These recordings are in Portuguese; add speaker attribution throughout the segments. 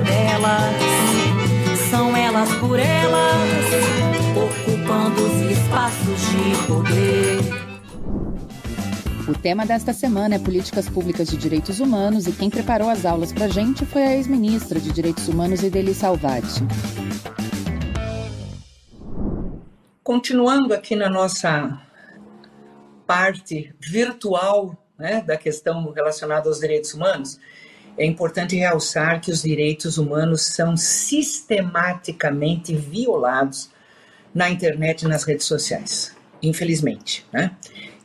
Speaker 1: delas. São elas por elas, ocupando os espaços de poder.
Speaker 2: O tema desta semana é Políticas Públicas de Direitos Humanos e quem preparou as aulas para a gente foi a ex-ministra de Direitos Humanos, Ideli Salvati.
Speaker 3: Continuando aqui na nossa parte virtual né, da questão relacionada aos direitos humanos, é importante realçar que os direitos humanos são sistematicamente violados na internet e nas redes sociais, infelizmente. Né?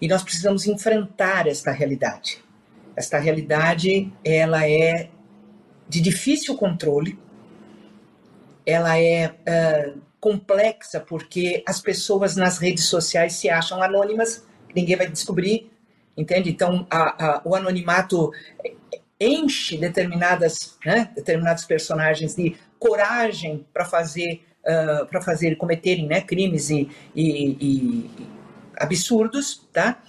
Speaker 3: E nós precisamos enfrentar esta realidade. Esta realidade ela é de difícil controle, ela é uh, complexa porque as pessoas nas redes sociais se acham anônimas, ninguém vai descobrir, entende? Então, a, a, o anonimato enche determinadas, né, determinados personagens de coragem para fazer uh, para fazer cometerem né, crimes e, e, e, absurdos, tá?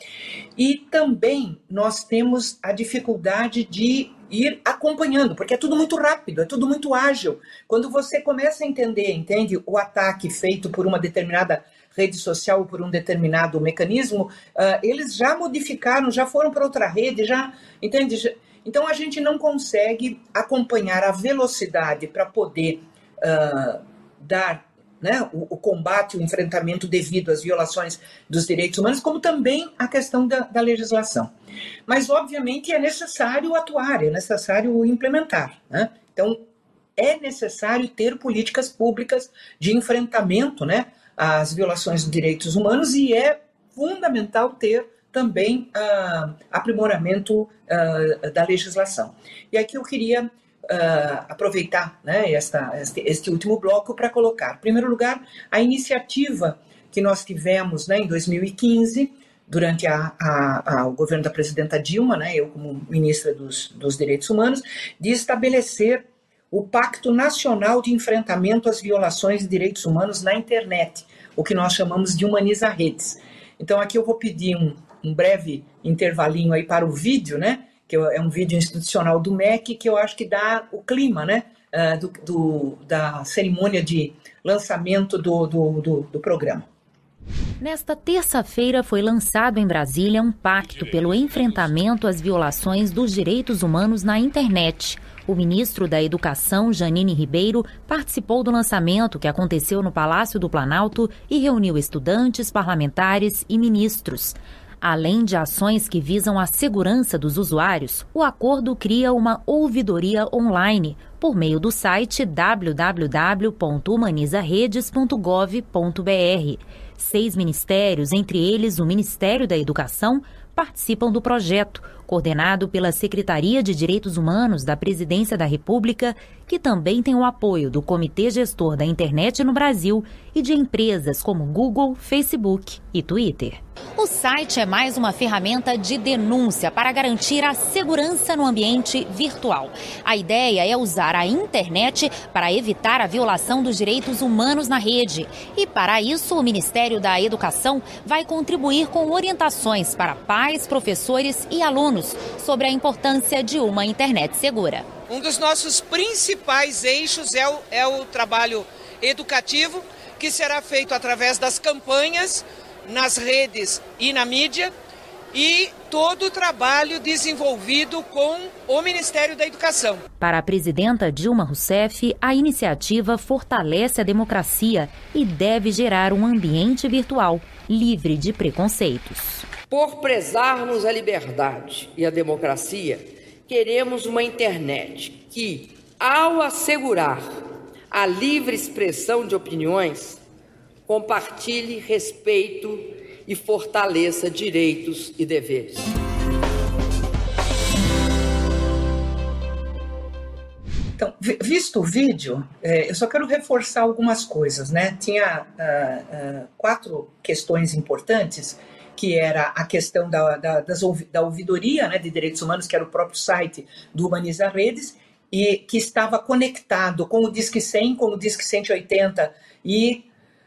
Speaker 3: E também nós temos a dificuldade de ir acompanhando, porque é tudo muito rápido, é tudo muito ágil. Quando você começa a entender, entende, o ataque feito por uma determinada rede social por um determinado mecanismo, uh, eles já modificaram, já foram para outra rede, já entende? Então a gente não consegue acompanhar a velocidade para poder uh, dar né, o, o, combate, o enfrentamento devido às violações dos direitos humanos, como também a questão da, da legislação. Mas, obviamente, é necessário atuar, é necessário implementar. Né? Então, é necessário ter políticas públicas de enfrentamento né, às violações dos direitos humanos e é fundamental ter também uh, aprimoramento uh, da legislação. E aqui eu queria uh, aproveitar né, esta, este, este último bloco para colocar, em primeiro lugar, a iniciativa que nós tivemos né, em 2015, durante a, a, a, o governo da presidenta Dilma, né, eu como ministra dos, dos Direitos Humanos, de estabelecer o Pacto Nacional de Enfrentamento às Violações de Direitos Humanos na Internet, o que nós chamamos de Humaniza Redes. Então aqui eu vou pedir um, um breve intervalinho aí para o vídeo, né? Que é um vídeo institucional do MEC que eu acho que dá o clima, né? Uh, do, do, da cerimônia de lançamento do, do, do, do programa.
Speaker 2: Nesta terça-feira foi lançado em Brasília um pacto pelo enfrentamento às violações dos direitos humanos na internet. O ministro da Educação, Janine Ribeiro, participou do lançamento que aconteceu no Palácio do Planalto e reuniu estudantes, parlamentares e ministros. Além de ações que visam a segurança dos usuários, o acordo cria uma ouvidoria online por meio do site www.humanizaredes.gov.br. Seis ministérios, entre eles o Ministério da Educação, participam do projeto, coordenado pela Secretaria de Direitos Humanos da Presidência da República, que também tem o apoio do Comitê Gestor da Internet no Brasil e de empresas como Google, Facebook e Twitter. O site é mais uma ferramenta de denúncia para garantir a segurança no ambiente virtual. A ideia é usar a internet para evitar a violação dos direitos humanos na rede. E para isso, o Ministério da Educação vai contribuir com orientações para pais, professores e alunos sobre a importância de uma internet segura.
Speaker 4: Um dos nossos principais eixos é o, é o trabalho educativo, que será feito através das campanhas nas redes e na mídia e todo o trabalho desenvolvido com o Ministério da Educação.
Speaker 2: Para a presidenta Dilma Rousseff, a iniciativa fortalece a democracia e deve gerar um ambiente virtual livre de preconceitos.
Speaker 5: Por prezarmos a liberdade e a democracia, queremos uma internet que, ao assegurar a livre expressão de opiniões, compartilhe respeito e fortaleça direitos e deveres.
Speaker 3: Então, visto o vídeo, é, eu só quero reforçar algumas coisas, né? Tinha uh, uh, quatro questões importantes, que era a questão da, da, das, da ouvidoria né, de direitos humanos, que era o próprio site do Humaniza Redes, e que estava conectado com o Disque 100, com o Disque 180 e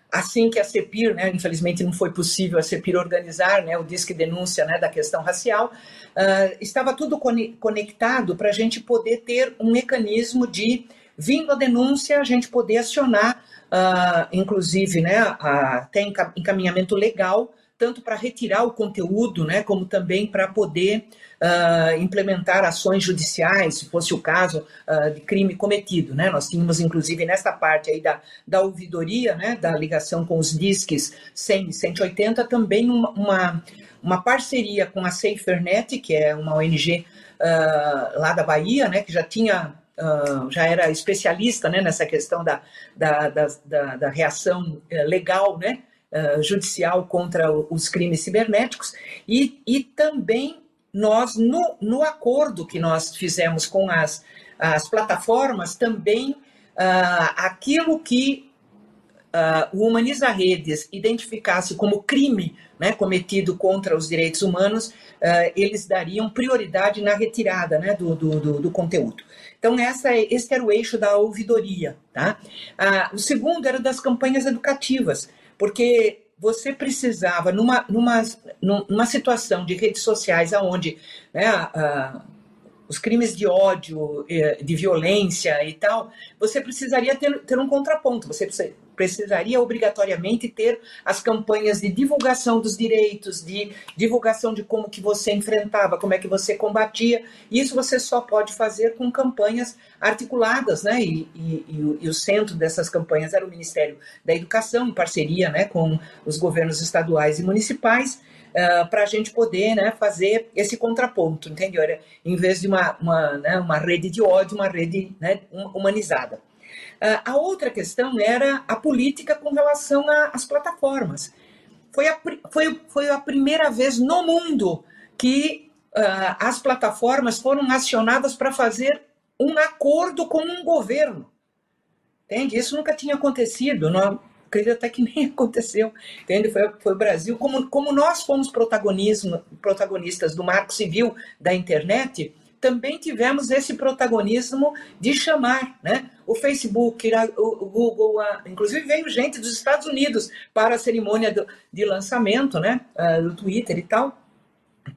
Speaker 3: assim que a CEPIR, né, infelizmente não foi possível a CEPIR organizar né, o Disque Denúncia né, da questão racial, uh, estava tudo conectado para a gente poder ter um mecanismo de, vindo a denúncia, a gente poder acionar, uh, inclusive, né, até encaminhamento legal, tanto para retirar o conteúdo, né, como também para poder uh, implementar ações judiciais, se fosse o caso uh, de crime cometido. Né? Nós tínhamos, inclusive, nessa parte aí da, da ouvidoria, né, da ligação com os disques 100 e 180, também uma, uma, uma parceria com a SaferNet, que é uma ONG uh, ah, lá da Bahia, né, que já tinha Uh, já era especialista né, nessa questão da, da, da, da reação uh, legal, né, uh, judicial contra os crimes cibernéticos, e, e também nós, no, no acordo que nós fizemos com as, as plataformas, também uh, aquilo que uh, o Humaniza Redes identificasse como crime né, cometido contra os direitos humanos, uh, eles dariam prioridade na retirada né, do, do, do, do, conteúdo. Então, essa, esse era o eixo da ouvidoria. Tá? o segundo era das campanhas educativas, porque você precisava, numa, numa, numa situação de redes sociais onde né, os crimes de ódio, eh, de violência e tal, você precisaria ter, ter um contraponto, você precisaria obrigatoriamente ter as campanhas de divulgação dos direitos, de divulgação de como que você enfrentava, como é que você combatia. Isso você só pode fazer com campanhas articuladas, né? E, e, e, o, e o, centro dessas campanhas era o Ministério da Educação, em parceria né, com os governos estaduais e municipais. Uh, para a gente poder né, fazer esse contraponto, entendeu? Em vez de uma, uma, né, uma rede de ódio, uma rede né, humanizada. Uh, a outra questão era a política com relação às plataformas. Foi a, foi, foi a primeira vez no mundo que uh, as plataformas foram acionadas para fazer um acordo com um governo. Entende? Isso nunca tinha acontecido. Não, acredito até que nem aconteceu. Entende? Foi, foi o Brasil. Como, como nós fomos protagonistas do marco civil da internet, também tivemos esse protagonismo de chamar, né? O Facebook, o Google, a, inclusive veio gente dos Estados Unidos para a cerimônia do, de lançamento, né? Uh, do Twitter e tal,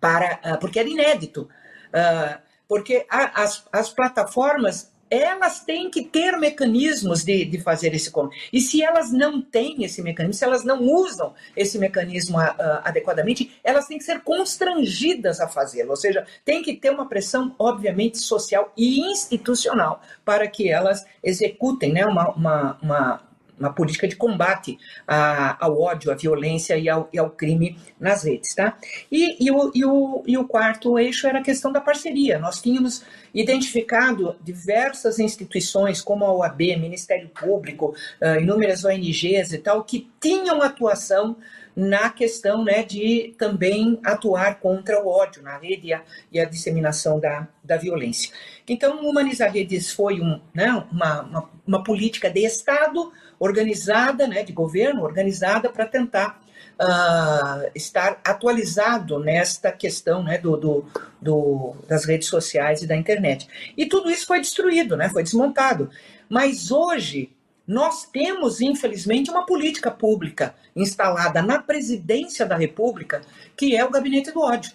Speaker 3: para, uh, porque era inédito. Uh, porque as, as plataformas elas têm que ter mecanismos de, de fazer esse comércio. E se elas não têm esse mecanismo, se elas não usam esse mecanismo uh, adequadamente, elas têm que ser constrangidas a fazê-lo. Ou seja, tem que ter uma pressão, obviamente, social e institucional para que elas executem né, uma, uma, uma uma política de combate a, ao ódio, à violência e ao, e ao crime nas redes. Tá? E, e, o, e, o, e o quarto eixo era a questão da parceria. Nós tínhamos identificado diversas instituições, como a OAB, Ministério Público, uh, inúmeras ONGs e tal, que tinham atuação na questão né, de também atuar contra o ódio na rede e a, e a disseminação da, da violência. Então, Humanizar Redes foi um, né, uma, uma, uma, política de Estado organizada, né, de governo organizada para tentar uh, estar atualizado nesta questão né, do, do, do, das redes sociais e da internet. E tudo isso foi destruído, né, foi desmontado. Mas hoje nós temos, infelizmente, uma política pública instalada na presidência da República, que é o gabinete do ódio,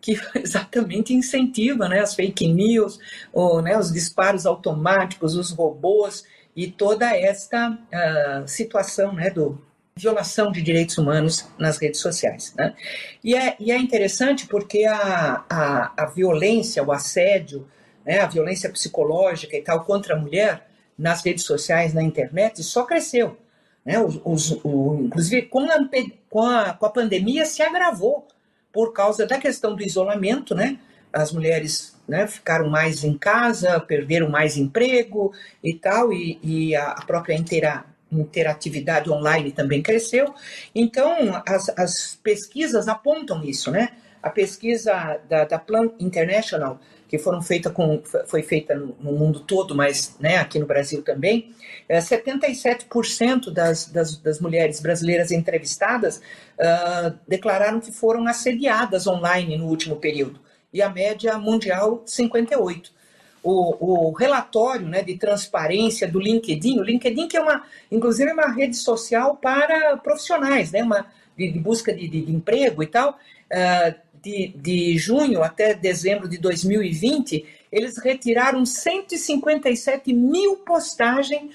Speaker 3: que exatamente incentiva né, as fake news, ou, né, os disparos automáticos, os robôs e toda esta uh, situação né, do violação de direitos humanos nas redes sociais. Né? E, é, e é interessante porque a, a, a violência, o assédio, né, a violência psicológica e tal contra a mulher nas redes sociais, na internet, só cresceu. Né? Os, os, o, inclusive, com a, com, a, com a pandemia, se agravou por causa da questão do isolamento, né? As mulheres né, ficaram mais em casa, perderam mais emprego e tal, e, e a própria intera, interatividade online também cresceu. Então, as, as pesquisas apontam isso, né? A pesquisa da, da Plan International que foram feitas com, foi feita no mundo todo, mas né, aqui no Brasil também, é, 77% das, das, das, mulheres brasileiras entrevistadas uh, declararam que foram assediadas online no último período, e a média mundial, 58%. O, o, relatório né, de transparência do LinkedIn, o LinkedIn que é uma, inclusive é uma rede social para profissionais, né, uma, de, de busca de, de, emprego e tal, uh, de, de junho até dezembro de 2020, eles retiraram 157 mil postagens,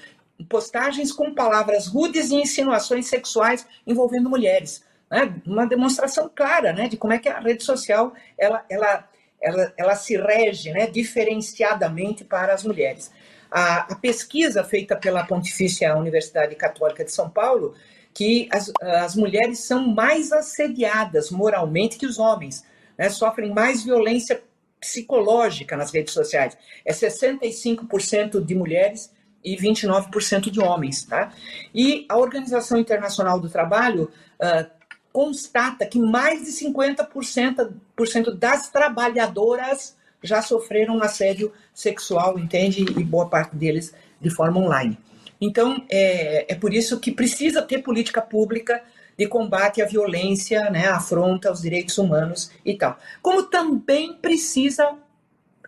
Speaker 3: postagens com palavras rudes e insinuações sexuais envolvendo mulheres. Né? Uma demonstração clara né, de como é que a rede social ela, ela, ela, ela se rege né, diferenciadamente para as mulheres. A, a pesquisa feita pela Pontifícia Universidade Católica de São Paulo que as, as mulheres são mais assediadas moralmente que os homens, né? sofrem mais violência psicológica nas redes sociais. É 65% de mulheres e 29% de homens. Tá? E a Organização Internacional do Trabalho uh, constata que mais de 50% das trabalhadoras já sofreram assédio sexual, entende? E boa parte deles de forma online. Então, é, é por isso que precisa ter política pública de combate à violência, né, afronta aos direitos humanos e tal. Como também precisa,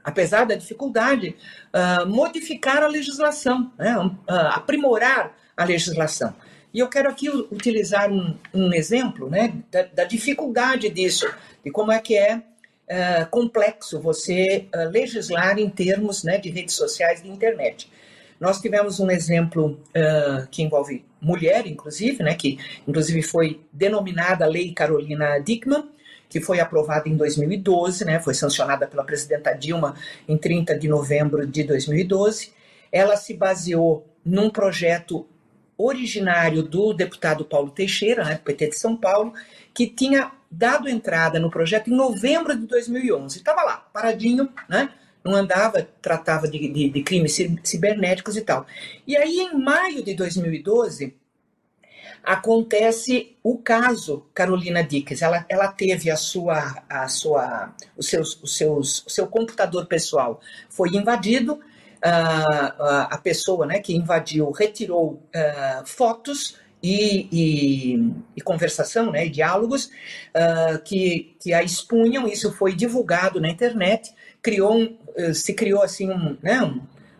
Speaker 3: apesar da dificuldade, uh, modificar a legislação, né, uh, aprimorar a legislação. E eu quero aqui utilizar um, um exemplo né, da, da, dificuldade disso, de como é que é uh, complexo você legislar em termos né, de redes sociais e internet. Nós tivemos um exemplo uh, que envolve mulher, inclusive, né, que inclusive foi denominada Lei Carolina Dickmann, que foi aprovada em 2012, né, foi sancionada pela presidenta Dilma em 30 de novembro de 2012. Ela se baseou num projeto originário do deputado Paulo Teixeira, né, do PT de São Paulo, que tinha dado entrada no projeto em novembro de 2011. Estava lá, paradinho, né? não andava, tratava de, de, de, crimes cibernéticos e tal. E aí, em maio de 2012, acontece o caso Carolina Dickens. Ela, ela teve a sua, a sua, os seus, os seus, o seu computador pessoal foi invadido. Uh, a pessoa né, que invadiu retirou uh, fotos e, e, e, conversação, né, diálogos uh, que, que a expunham. Isso foi divulgado na internet criou um, eh, se criou assim um, né,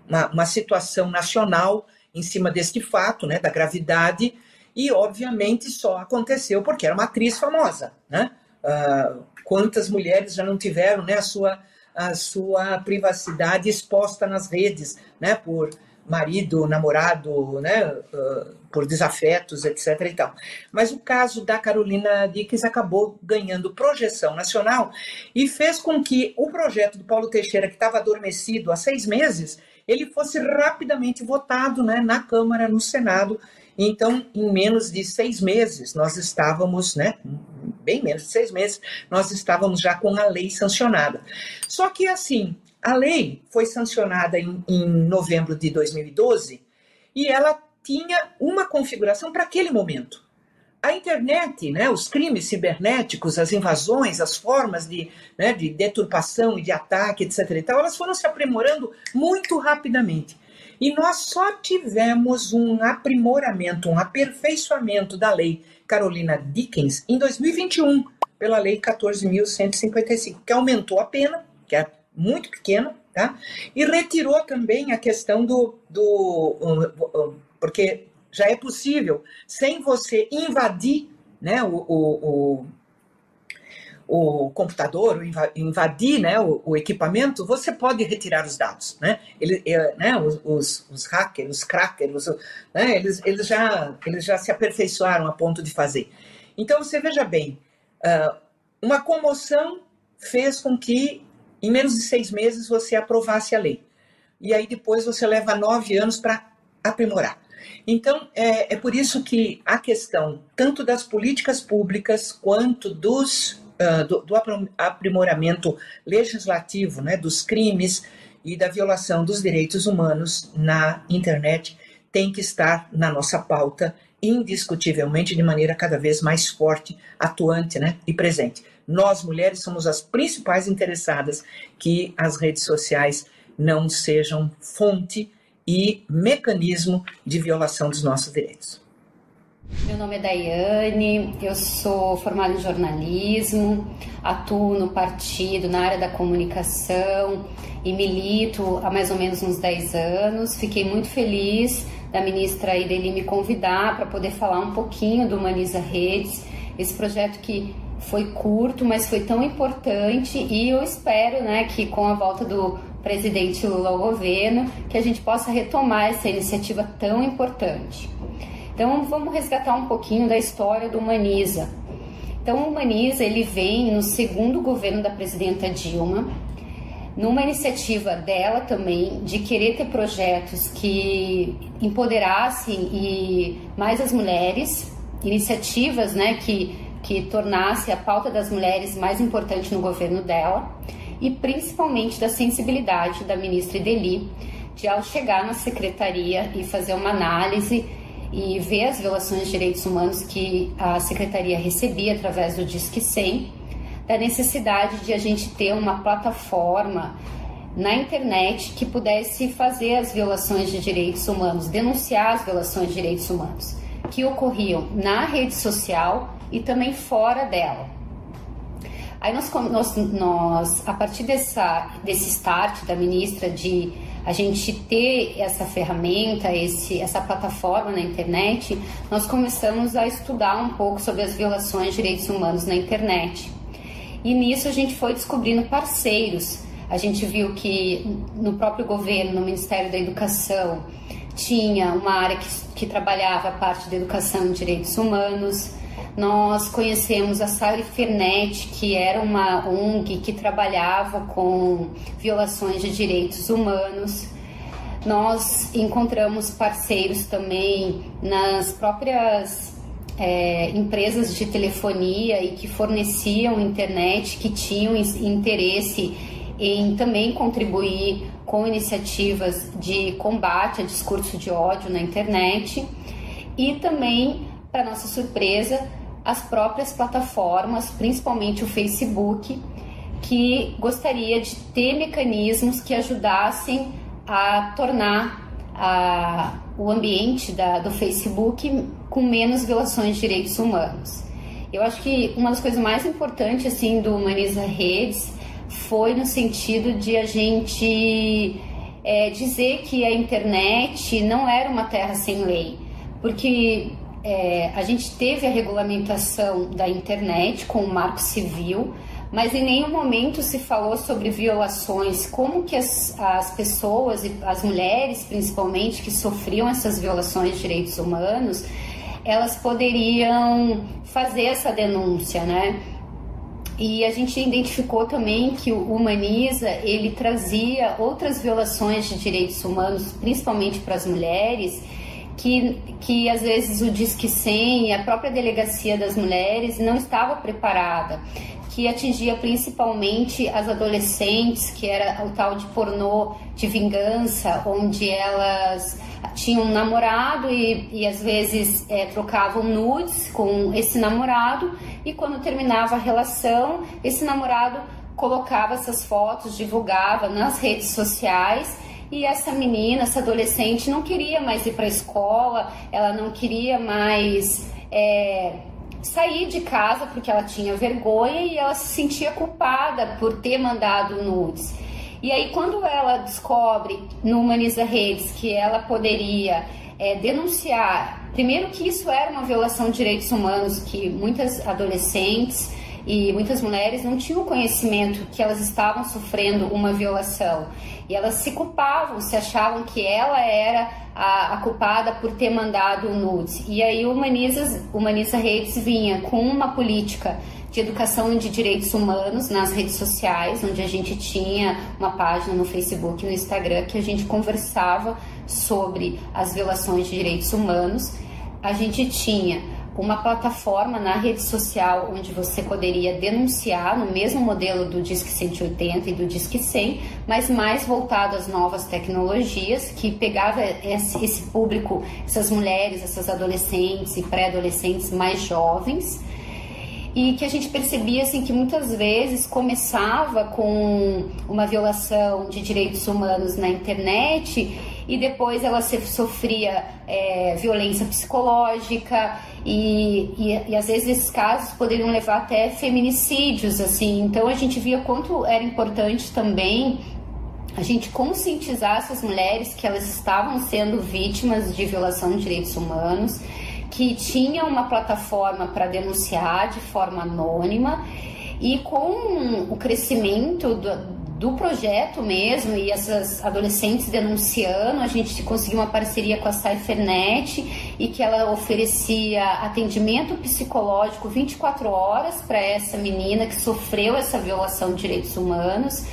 Speaker 3: uma, uma situação nacional em cima deste fato, né, da gravidade, e obviamente só aconteceu porque era uma atriz famosa, né? Uh, quantas mulheres já não tiveram, né, a sua a sua privacidade exposta nas redes, né, por marido, namorado, né, uh, por desafetos, etc. E tal. Mas o caso da Carolina Dickens acabou ganhando projeção nacional e fez com que o projeto do Paulo Teixeira, que estava adormecido há seis meses, ele fosse rapidamente votado né, na Câmara, no Senado, Então, em menos de seis meses, nós estávamos, né, bem menos de seis meses, nós estávamos já com a lei sancionada. Só que, assim, a lei foi sancionada em, em novembro de 2012 e ela tinha uma configuração para aquele momento. A internet, né, os crimes cibernéticos, as invasões, as formas de, né, de deturpação e de ataque, etc. E tal, elas foram se aprimorando muito rapidamente. E nós só tivemos um aprimoramento, um aperfeiçoamento da lei Carolina Dickens em 2021, pela lei 14.155, que aumentou a pena, que é muito pequena, tá? e retirou também a questão do. do porque já é possível, sem você invadir né, o, o, o, o computador, invadir né, o, o, equipamento, você pode retirar os dados. Né? Ele, é, né, os, os, os hackers, os crackers, né, eles, eles, já, eles já se aperfeiçoaram a ponto de fazer. Então, você veja bem, uh, uma comoção fez com que, em menos de seis meses, você aprovasse a lei. E aí depois você leva nove anos para aprimorar. Então, é, é por isso que a questão tanto das políticas públicas quanto dos, do, do, aprimoramento legislativo, né, dos crimes e da violação dos direitos humanos na internet tem que estar na nossa pauta indiscutivelmente de maneira cada vez mais forte, atuante né, e presente. Nós, mulheres, somos as principais interessadas que as redes sociais não sejam fonte e mecanismo de violação dos nossos direitos.
Speaker 6: Meu nome é Daiane, eu sou formada em jornalismo, atuo no partido na área da comunicação e milito há mais ou menos uns 10 anos. Fiquei muito feliz da ministra Ideli me convidar para poder falar um pouquinho do Humaniza Redes, esse projeto que foi curto, mas foi tão importante e eu espero né, que com a volta do presidente Lula ao governo, que a gente possa retomar essa iniciativa tão importante. Então vamos resgatar um pouquinho da história do Humaniza. Então o Humaniza ele vem no segundo governo da presidenta Dilma, numa iniciativa dela também de querer ter projetos que empoderassem e mais as mulheres, iniciativas, né, que que tornasse a pauta das mulheres mais importante no governo dela e principalmente da sensibilidade da ministra Ideli de ao chegar na secretaria e fazer uma análise e ver as violações de direitos humanos que a secretaria recebia através do Disque 100, da necessidade de a gente ter uma plataforma na internet que pudesse fazer as violações de direitos humanos, denunciar as violações de direitos humanos que ocorriam na rede social e também fora dela. Aí nós, nós, nós a partir dessa, desse start da ministra de a gente ter essa ferramenta, esse, essa plataforma na internet, nós começamos a estudar um pouco sobre as violações de direitos humanos na internet. E nisso a gente foi descobrindo parceiros. A gente viu que no próprio governo, no Ministério da Educação, tinha uma área que, que trabalhava a parte da educação e direitos humanos. Nós conhecemos a Sally Fernet, que era uma ONG que trabalhava com violações de direitos humanos. Nós encontramos parceiros também nas próprias é, empresas de telefonia e que forneciam internet, que tinham interesse em também contribuir com iniciativas de combate a discurso de ódio na internet e também, para nossa surpresa, as próprias plataformas, principalmente o Facebook, que gostaria de ter mecanismos que ajudassem a tornar a, o ambiente da, do Facebook com menos violações de direitos humanos. Eu acho que uma das coisas mais importantes assim do Humaniza Redes foi no sentido de a gente é, dizer que a internet não era uma terra sem lei, porque é, a gente teve a regulamentação da internet com o Marco Civil, mas em nenhum momento se falou sobre violações, como que as, as pessoas, as mulheres principalmente, que sofriam essas violações de direitos humanos, elas poderiam fazer essa denúncia, né? E a gente identificou também que o Humaniza, ele trazia outras violações de direitos humanos, principalmente para as mulheres, que, que às vezes o Disque 100 e a própria delegacia das mulheres não estava preparada, que atingia principalmente as adolescentes, que era o tal de pornô de vingança, onde elas tinham um namorado e, e às vezes é, trocavam nudes com esse namorado e quando terminava a relação, esse namorado colocava essas fotos, divulgava nas redes sociais e essa menina, essa adolescente, não queria mais ir para a escola, ela não queria mais é, sair de casa porque ela tinha vergonha e ela se sentia culpada por ter mandado nudes. E aí, quando ela descobre no Humaniza Redes que ela poderia é, denunciar, primeiro que isso era uma violação de direitos humanos, que muitas adolescentes e muitas mulheres não tinham conhecimento que elas estavam sofrendo uma violação. E elas se culpavam, se achavam que ela era a, a culpada por ter mandado nudes. E aí o Humaniza, Humaniza Redes vinha com uma política de educação de direitos humanos nas redes sociais, onde a gente tinha uma página no Facebook e no Instagram que a gente conversava sobre as violações de direitos humanos. A gente tinha uma plataforma na rede social onde você poderia denunciar no mesmo modelo do Disque 180 e do Disque 100, mas mais voltado às novas tecnologias, que pegava esse público, essas mulheres, essas adolescentes e pré-adolescentes mais jovens. E que a gente percebia assim que muitas vezes começava com uma violação de direitos humanos na internet e depois ela sofria é, violência psicológica e, e, e, às vezes esses casos poderiam levar até feminicídios assim. Então a gente via quanto era importante também a gente conscientizar essas mulheres que elas estavam sendo vítimas de violação de direitos humanos que tinha uma plataforma para denunciar de forma anônima e com o crescimento do, do projeto mesmo e essas adolescentes denunciando, a gente conseguiu uma parceria com a Cyphernet e que ela oferecia atendimento psicológico 24 horas para essa menina que sofreu essa violação de direitos humanos.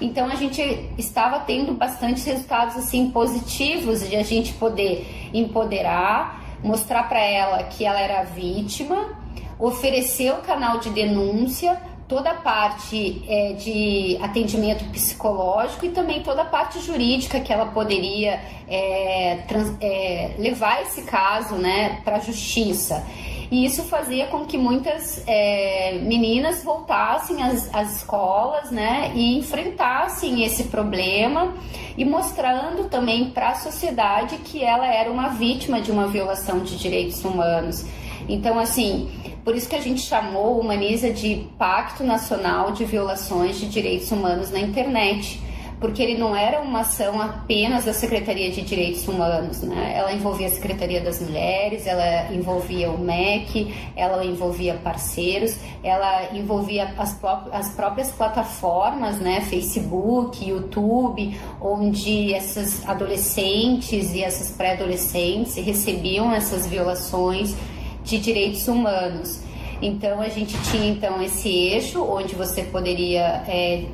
Speaker 6: Então a gente estava tendo bastante resultados assim positivos de a gente poder empoderar mostrar para ela que ela era vítima, oferecer o canal de denúncia, toda a parte é, de atendimento psicológico e também toda a parte jurídica que ela poderia é, trans, é, levar esse caso né, para a justiça. E isso fazia com que muitas é, meninas voltassem às, às escolas né, e enfrentassem esse problema e mostrando também para a sociedade que ela era uma vítima de uma violação de direitos humanos. Então, assim, por isso que a gente chamou o Humaniza de Pacto Nacional de Violações de Direitos Humanos na Internet porque ele não era uma ação apenas da Secretaria de Direitos Humanos, né? Ela envolvia a Secretaria das Mulheres, ela envolvia o MEC, ela envolvia parceiros, ela envolvia as, as próprias plataformas, né? Facebook, YouTube, onde essas adolescentes e essas pré-adolescentes recebiam essas violações de direitos humanos. Então a gente tinha então esse eixo onde você poderia é,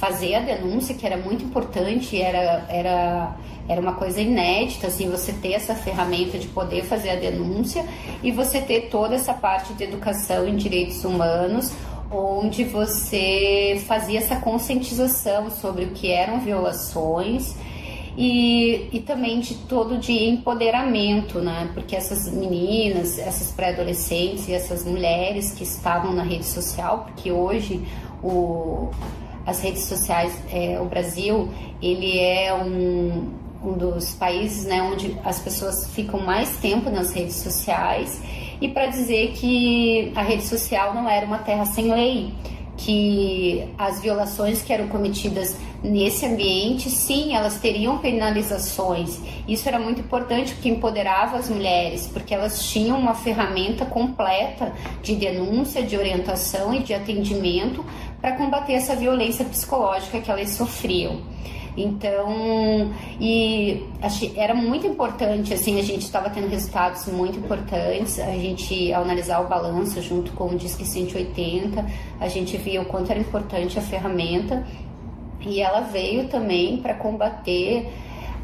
Speaker 6: fazer a denúncia, que era muito importante, era, era, era uma coisa inédita, assim, você ter essa ferramenta de poder fazer a denúncia e você ter toda essa parte de educação em direitos humanos, onde você fazia essa conscientização sobre o que eram violações e, e também de todo de empoderamento, né? Porque essas meninas, essas pré-adolescentes e essas mulheres que estavam na rede social, porque hoje o as redes sociais, é, o Brasil, ele é um, um dos países né, onde as pessoas ficam mais tempo nas redes sociais e para dizer que a rede social não era uma terra sem lei, que as violações que eram cometidas nesse ambiente, sim, elas teriam penalizações. Isso era muito importante porque empoderava as mulheres, porque elas tinham uma ferramenta completa de denúncia, de orientação e de atendimento para combater essa violência psicológica que elas sofriam. Então, e achei, era muito importante, assim, a gente estava tendo resultados muito importantes. A gente, ao analisar o balanço junto com o Disque 180, a gente via o quanto era importante a ferramenta e ela veio também para combater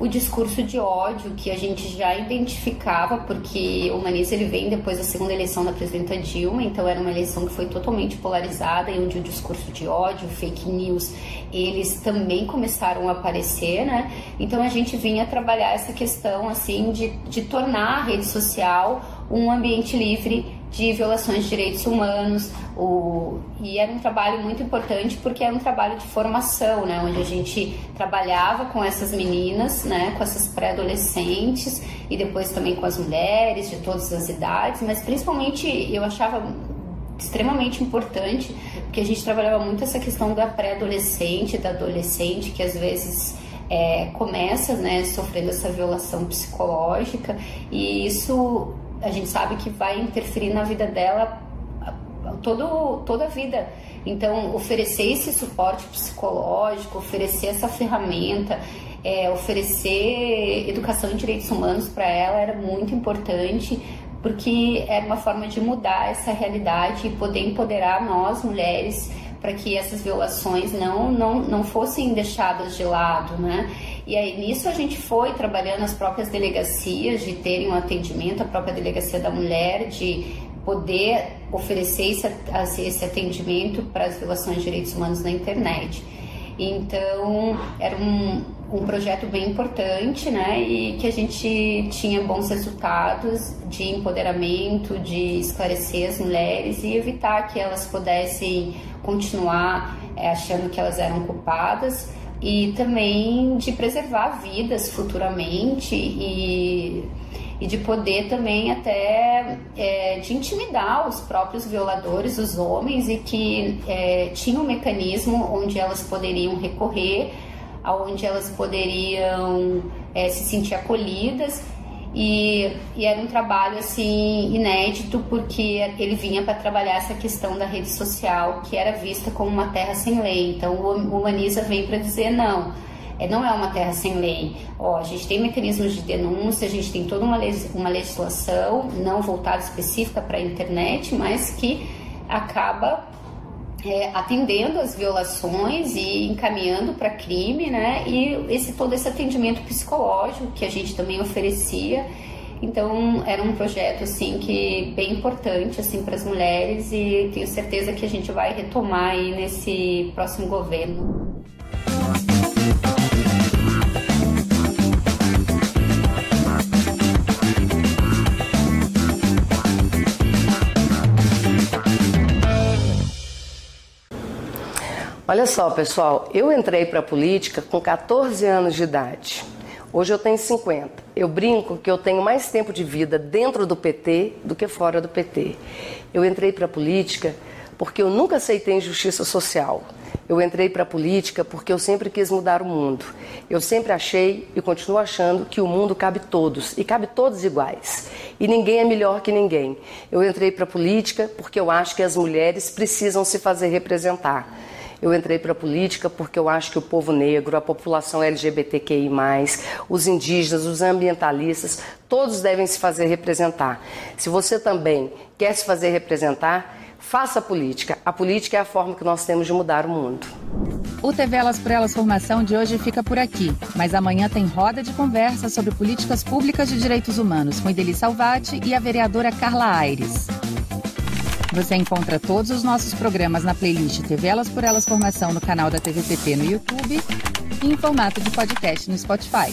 Speaker 6: o discurso de ódio que a gente já identificava, porque o Maniz ele vem depois da segunda eleição da presidenta Dilma, então era uma eleição que foi totalmente polarizada e onde o discurso de ódio, fake news, eles também começaram a aparecer, né? Então a gente vinha trabalhar essa questão assim de, de tornar a rede social um ambiente livre de violações de direitos humanos. O, e era um trabalho muito importante porque era um trabalho de formação, né, onde a gente trabalhava com essas meninas, né, com essas pré-adolescentes e depois também com as mulheres de todas as idades, mas principalmente eu achava extremamente importante porque a gente trabalhava muito essa questão da pré-adolescente, da adolescente que às vezes é, começa né, sofrendo essa violação psicológica e isso a gente sabe que vai interferir na vida dela todo, toda a vida. Então, oferecer esse suporte psicológico, oferecer essa ferramenta, é, oferecer educação em direitos humanos para ela era muito importante, porque era uma forma de mudar essa realidade e poder empoderar nós, mulheres, para que essas violações não, não, não fossem deixadas de lado, né? E aí nisso a gente foi trabalhando as próprias delegacias de terem um atendimento, a própria delegacia da mulher, de poder oferecer esse, esse atendimento para as violações de direitos humanos na internet. Então, era um, um projeto bem importante, né? E que a gente tinha bons resultados de empoderamento, de esclarecer as mulheres e evitar que elas pudessem continuar é, achando que elas eram culpadas e também de preservar vidas futuramente e, e de poder também até é, de intimidar os próprios violadores, os homens, e que é, tinha um mecanismo onde elas poderiam recorrer, aonde elas poderiam é, se sentir acolhidas e, e, era um trabalho assim inédito porque ele vinha para trabalhar essa questão da rede social que era vista como uma terra sem lei. Então o Humaniza vem para dizer não, é, não é uma terra sem lei. Ó, a gente tem mecanismos de denúncia, a gente tem toda uma, uma legislação não voltada específica para a internet, mas que acaba é, atendendo as violações e encaminhando para crime, né? E esse todo esse atendimento psicológico que a gente também oferecia. Então era um projeto assim que bem importante assim para as mulheres e tenho certeza que a gente vai retomar aí nesse próximo governo.
Speaker 7: Olha só, pessoal, eu entrei para a política com 14 anos de idade. Hoje eu tenho 50. Eu brinco que eu tenho mais tempo de vida dentro do PT do que fora do PT. Eu entrei para a política porque eu nunca aceitei injustiça social. Eu entrei para a política porque eu sempre quis mudar o mundo. Eu sempre achei e continuo achando que o mundo cabe todos e cabe todos iguais. E ninguém é melhor que ninguém. Eu entrei para a política porque eu acho que as mulheres precisam se fazer representar. Eu entrei para a política porque eu acho que o povo negro, a população LGBTQI, os indígenas, os ambientalistas, todos devem se fazer representar. Se você também quer se fazer representar, faça política. A política é a forma que nós temos de mudar o mundo.
Speaker 8: O TV Elas por Elas Formação de hoje fica por aqui, mas amanhã tem roda de conversa sobre políticas públicas de direitos humanos com Ideli Salvati e a vereadora Carla Aires. Você encontra todos os nossos programas na playlist TV Elas por Elas Formação no canal da TVPT no YouTube e em formato de podcast no Spotify.